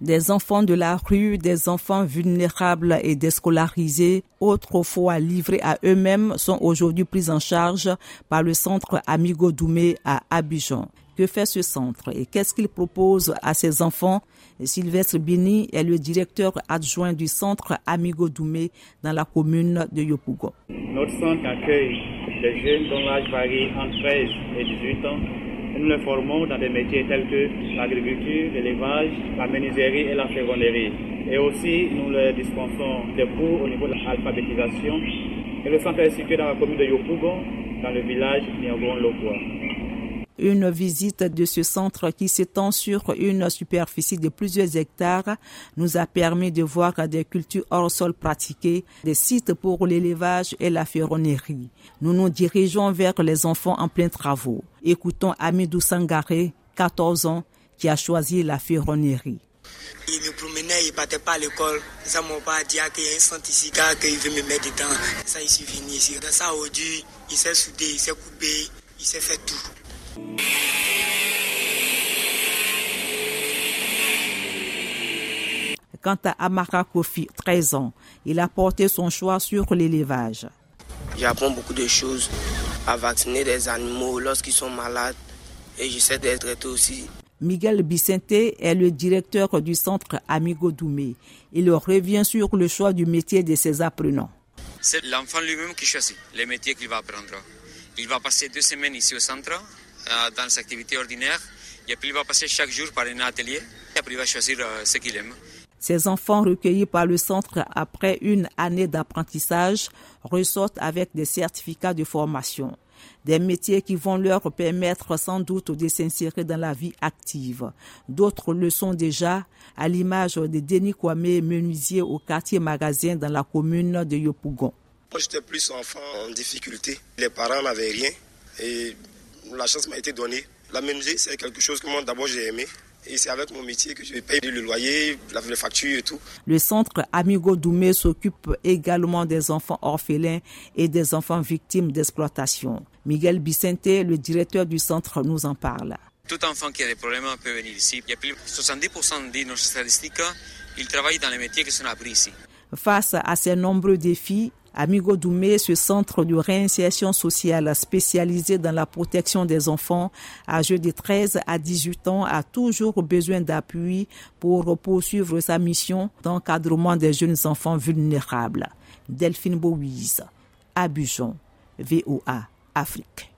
Des enfants de la rue, des enfants vulnérables et déscolarisés, autrefois livrés à eux-mêmes, sont aujourd'hui pris en charge par le centre Amigo Doumé à Abidjan. Que fait ce centre et qu'est-ce qu'il propose à ses enfants? Sylvestre Bini est le directeur adjoint du centre Amigo Doumé dans la commune de Yopougon. Notre centre accueille des jeunes dont l'âge varie entre 13 et 18 ans. Nous les formons dans des métiers tels que l'agriculture, l'élevage, la menuiserie et la ferronnerie. Et aussi, nous leur dispensons des cours au niveau de l'alphabétisation. Et le centre est situé dans la commune de Yopougon, dans le village Niagon-Lokwa. Une visite de ce centre qui s'étend sur une superficie de plusieurs hectares nous a permis de voir des cultures hors sol pratiquées, des sites pour l'élevage et la ferronnerie. Nous nous dirigeons vers les enfants en plein travaux. Écoutons Amidou Sangaré, 14 ans, qui a choisi la ferronnerie. Il me promenait, il partait pas à l'école. Ça m'a pas dit qu'il y a un centre qu'il veut me mettre dedans. Ça, il s'est venu ici. Dans ça, aujourd'hui, il s'est soudé, il s'est coupé, il s'est fait tout. Quant à Amara Kofi, 13 ans, il a porté son choix sur l'élevage. J'apprends beaucoup de choses à vacciner des animaux lorsqu'ils sont malades et j'essaie d'être traité aussi. Miguel Bicente est le directeur du centre Amigo Doumé. Il revient sur le choix du métier de ses apprenants. C'est l'enfant lui-même qui choisit les métiers qu'il va apprendre. Il va passer deux semaines ici au centre dans ses activités ordinaires. Et puis il va passer chaque jour par un atelier. Et après il va choisir euh, ce qu'il aime. Ces enfants recueillis par le centre après une année d'apprentissage ressortent avec des certificats de formation, des métiers qui vont leur permettre sans doute de s'insérer dans la vie active. D'autres le sont déjà, à l'image de Denis Kwame, menuisier au quartier magasin dans la commune de Yopougon. Moi, j'étais plus enfant en difficulté. Les parents n'avaient rien et la chance m'a été donnée. La menuiserie, c'est quelque chose que moi, d'abord, j'ai aimé. Et c'est avec mon métier que je paye le loyer, les factures et tout. Le centre Amigo Doumé s'occupe également des enfants orphelins et des enfants victimes d'exploitation. Miguel Bicente, le directeur du centre, nous en parle. Tout enfant qui a des problèmes peut venir ici. Il y a plus de 70% de nos statistiques, ils travaillent dans les métiers qui sont appris ici. Face à ces nombreux défis, Amigo Doumé, ce centre de réinsertion sociale spécialisé dans la protection des enfants âgés de 13 à 18 ans, a toujours besoin d'appui pour poursuivre sa mission d'encadrement des jeunes enfants vulnérables. Delphine Bouise, Abidjan, VOA, Afrique.